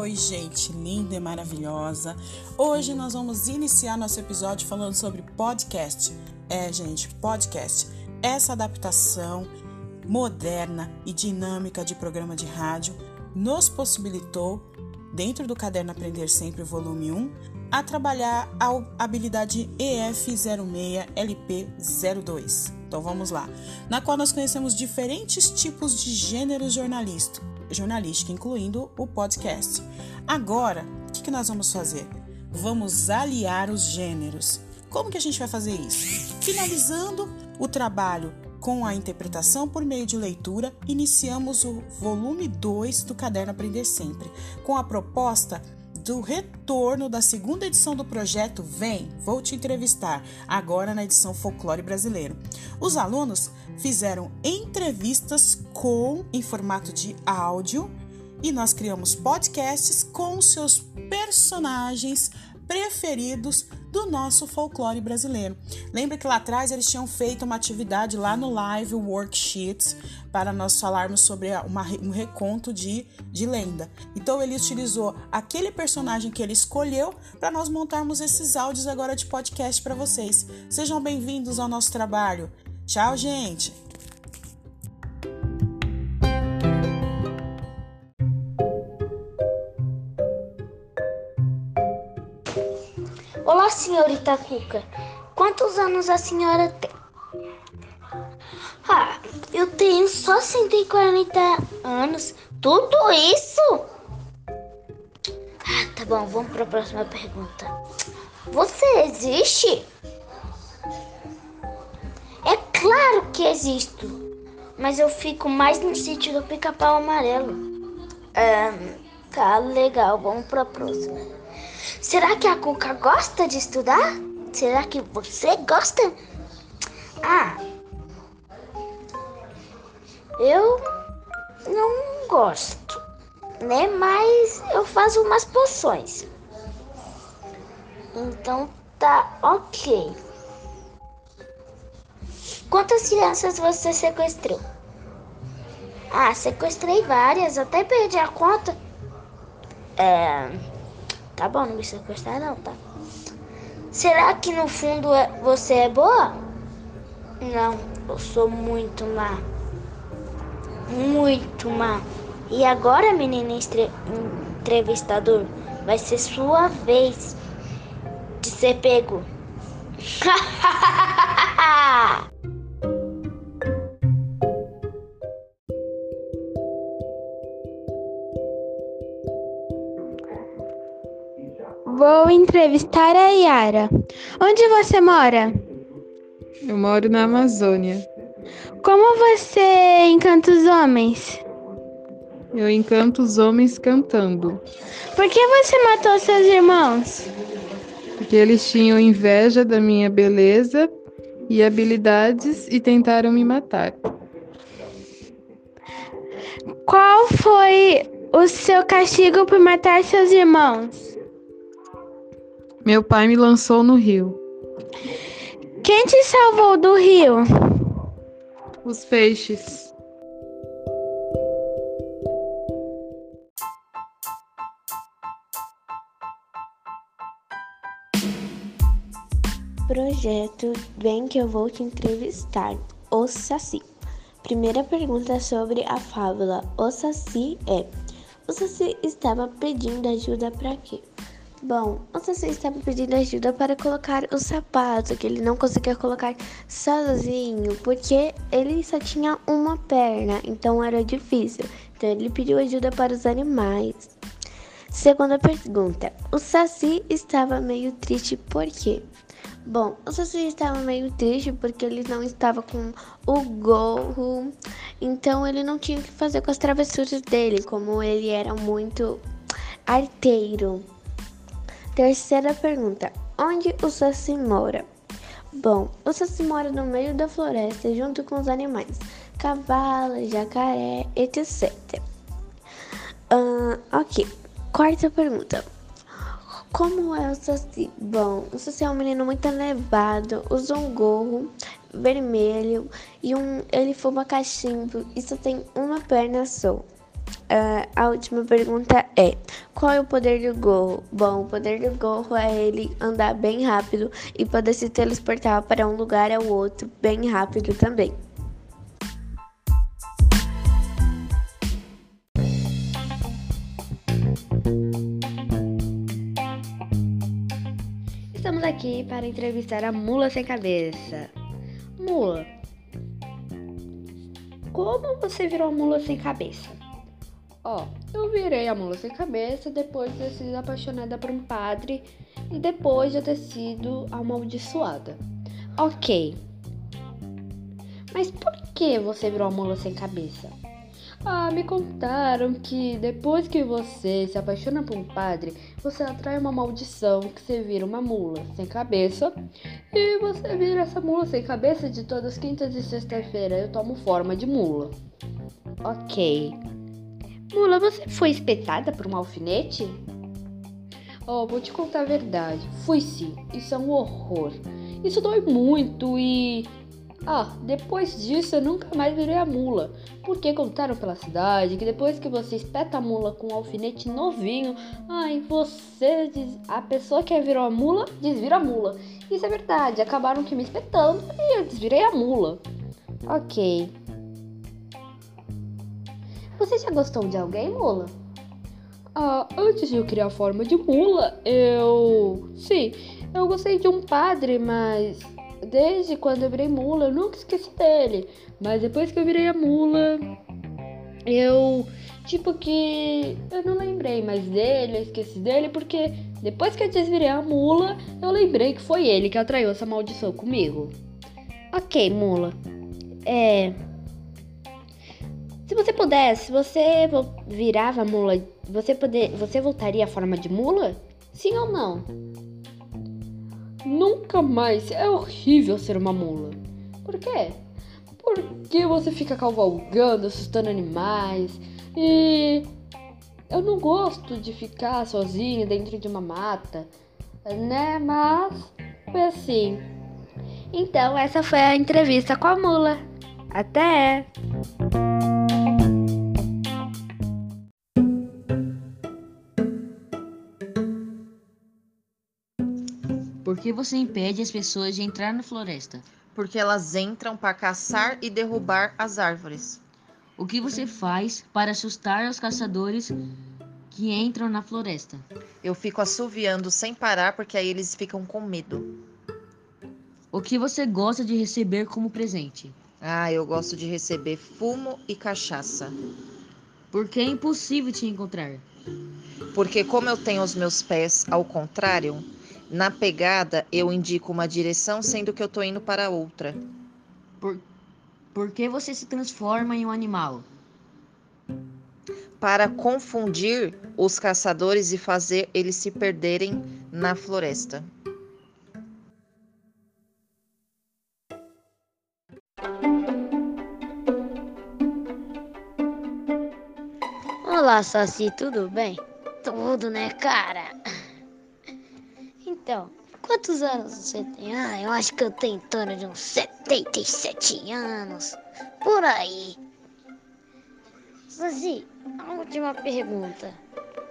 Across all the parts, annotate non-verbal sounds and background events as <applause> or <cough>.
oi, gente linda e maravilhosa. Hoje nós vamos iniciar nosso episódio falando sobre podcast. É, gente, podcast. Essa adaptação moderna e dinâmica de programa de rádio nos possibilitou, dentro do caderno Aprender Sempre, volume 1, a trabalhar a habilidade EF06LP02. Então vamos lá. Na qual nós conhecemos diferentes tipos de gêneros jornalísticos jornalística, incluindo o podcast. Agora, o que, que nós vamos fazer? Vamos aliar os gêneros. Como que a gente vai fazer isso? Finalizando o trabalho com a interpretação por meio de leitura, iniciamos o volume 2 do Caderno Aprender Sempre, com a proposta do retorno da segunda edição do projeto Vem, vou te entrevistar, agora na edição Folclore Brasileiro. Os alunos fizeram entrevistas com em formato de áudio e nós criamos podcasts com seus personagens preferidos do nosso folclore brasileiro. Lembra que lá atrás eles tinham feito uma atividade lá no Live Worksheets para nós falarmos sobre uma, um reconto de, de lenda. Então ele utilizou aquele personagem que ele escolheu para nós montarmos esses áudios agora de podcast para vocês. Sejam bem-vindos ao nosso trabalho. Tchau, gente! Senhorita Cuca. Quantos anos a senhora tem? Ah, eu tenho só 140 anos. Tudo isso? Ah, tá bom, vamos para a próxima pergunta. Você existe? É claro que existo, mas eu fico mais no sítio do pica-pau amarelo. Ah, tá legal, vamos para a próxima. Será que a Cuca gosta de estudar? Será que você gosta? Ah, eu não gosto, né? Mas eu faço umas poções. Então tá ok. Quantas crianças você sequestrou? Ah, sequestrei várias, até perdi a conta. É. Tá bom, não me sequestrar não, tá? Será que no fundo é, você é boa? Não, eu sou muito má. Muito má. E agora, menina entrevistador, vai ser sua vez de ser pego. <laughs> Vou entrevistar a Yara. Onde você mora? Eu moro na Amazônia. Como você encanta os homens? Eu encanto os homens cantando. Por que você matou seus irmãos? Porque eles tinham inveja da minha beleza e habilidades e tentaram me matar. Qual foi o seu castigo por matar seus irmãos? Meu pai me lançou no rio. Quem te salvou do rio? Os peixes. Projeto Vem que eu vou te entrevistar. O Saci. Primeira pergunta sobre a fábula. O Saci é: O Saci estava pedindo ajuda para quê? Bom, o Saci estava pedindo ajuda para colocar o sapato que ele não conseguia colocar sozinho, porque ele só tinha uma perna, então era difícil. Então ele pediu ajuda para os animais. Segunda pergunta: O Saci estava meio triste por quê? Bom, o Saci estava meio triste porque ele não estava com o gorro, então ele não tinha o que fazer com as travessuras dele, como ele era muito arteiro. Terceira pergunta: Onde o Saci mora? Bom, o Saci mora no meio da floresta junto com os animais, cavalo, jacaré, etc. Uh, ok. Quarta pergunta: Como é o Saci? Bom, o Saci é um menino muito elevado, usa um gorro vermelho e um, ele fuma cachimbo e só tem uma perna só. Uh, a última pergunta é: qual é o poder do gorro? Bom, o poder do gorro é ele andar bem rápido e poder se transportar para um lugar ao outro bem rápido também. Estamos aqui para entrevistar a Mula Sem Cabeça. Mula, como você virou a mula sem cabeça? Ó, eu virei a mula sem cabeça depois de ter sido apaixonada por um padre e depois de ter sido amaldiçoada. Ok. Mas por que você virou a mula sem cabeça? Ah, me contaram que depois que você se apaixona por um padre, você atrai uma maldição que você vira uma mula sem cabeça. E você vira essa mula sem cabeça de todas as quintas e sexta-feira. Eu tomo forma de mula. Ok. Mula, você foi espetada por um alfinete? Oh, vou te contar a verdade. Fui sim. Isso é um horror. Isso dói muito e ah, depois disso eu nunca mais virei a mula, porque contaram pela cidade que depois que você espeta a mula com um alfinete novinho, ai, você a pessoa que virou a mula desvira a mula. Isso é verdade, acabaram que me espetando e eu desvirei a mula. Ok. Você já gostou de alguém, mula? Ah, antes de eu criar a forma de mula, eu. Sim, eu gostei de um padre, mas desde quando eu virei mula, eu nunca esqueci dele. Mas depois que eu virei a mula, eu. Tipo que. Eu não lembrei mais dele, eu esqueci dele, porque depois que eu desvirei a mula, eu lembrei que foi ele que atraiu essa maldição comigo. Ok, mula. É. Se você pudesse, você virava mula. Você, poder, você voltaria à forma de mula? Sim ou não? Nunca mais. É horrível ser uma mula. Por quê? Porque você fica cavalgando, assustando animais. E eu não gosto de ficar sozinha dentro de uma mata, né? Mas foi assim. Então, essa foi a entrevista com a mula. Até! Que você impede as pessoas de entrar na floresta? Porque elas entram para caçar e derrubar as árvores. O que você faz para assustar os caçadores que entram na floresta? Eu fico assoviando sem parar porque aí eles ficam com medo. O que você gosta de receber como presente? Ah, eu gosto de receber fumo e cachaça. Porque é impossível te encontrar. Porque como eu tenho os meus pés ao contrário, na pegada, eu indico uma direção, sendo que eu tô indo para outra. Por, por que você se transforma em um animal? Para confundir os caçadores e fazer eles se perderem na floresta. Olá, Saci, tudo bem? Tudo, né, cara? Então, quantos anos você tem? Ah, eu acho que eu tenho em torno de uns 77 anos. Por aí. Saci, a última pergunta.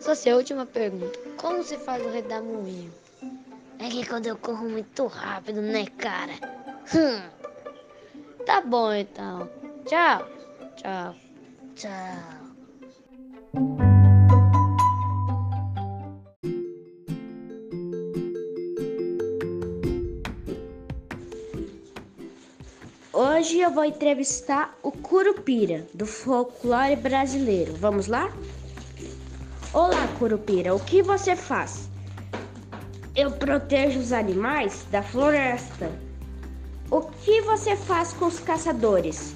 Saci, a última pergunta. Como se faz o redemoinho? É que quando eu corro muito rápido, né, cara? Hum. Tá bom, então. Tchau. Tchau. Tchau. Hoje eu vou entrevistar o Curupira, do folclore brasileiro. Vamos lá? Olá, Curupira, o que você faz? Eu protejo os animais da floresta. O que você faz com os caçadores?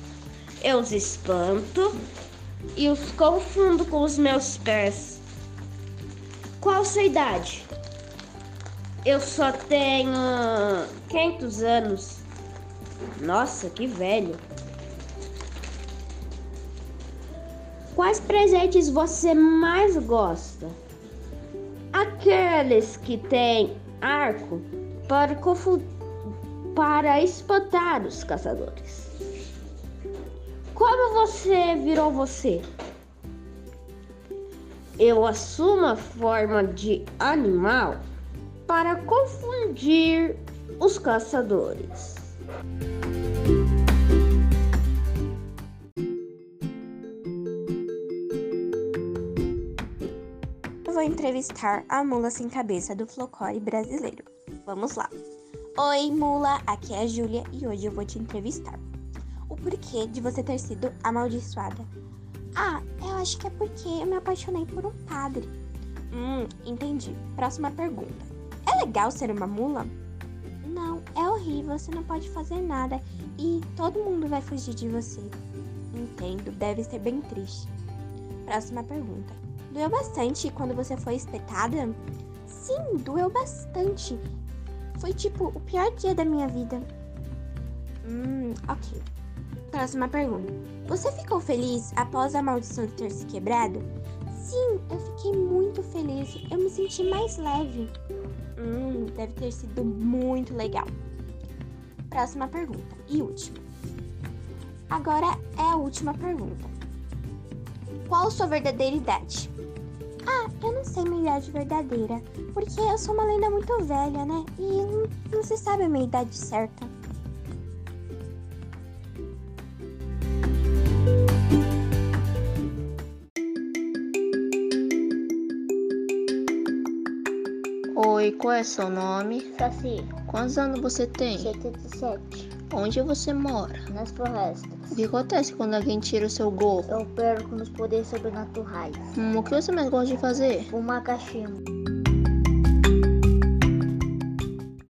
Eu os espanto e os confundo com os meus pés. Qual sua idade? Eu só tenho 500 anos. Nossa, que velho. Quais presentes você mais gosta? Aqueles que têm arco para, para espantar os caçadores. Como você virou você? eu assumo a forma de animal para confundir os caçadores. Eu vou entrevistar a mula sem cabeça do Flocore brasileiro. Vamos lá. Oi, mula, aqui é a Júlia e hoje eu vou te entrevistar. O porquê de você ter sido amaldiçoada? Ah, eu acho que é porque eu me apaixonei por um padre. Hum, entendi. Próxima pergunta. É legal ser uma mula? Você não pode fazer nada e todo mundo vai fugir de você. Entendo, deve ser bem triste. Próxima pergunta. Doeu bastante quando você foi espetada? Sim, doeu bastante. Foi tipo o pior dia da minha vida. Hum, ok. Próxima pergunta. Você ficou feliz após a maldição ter se quebrado? Sim, eu fiquei muito feliz. Eu me senti mais leve. Hum, deve ter sido muito legal. Próxima pergunta e última. Agora é a última pergunta. Qual sua verdadeira idade? Ah, eu não sei minha idade verdadeira, porque eu sou uma lenda muito velha, né? E não, não se sabe a minha idade certa. Oi, qual é seu nome? Saci, Quantos anos você tem? 77. Onde você mora? Nas florestas. O que acontece quando alguém tira o seu gorro? Eu perco nos poderes sobrenaturais. Hum, o que você mais gosta de fazer? Fumar cachimbo.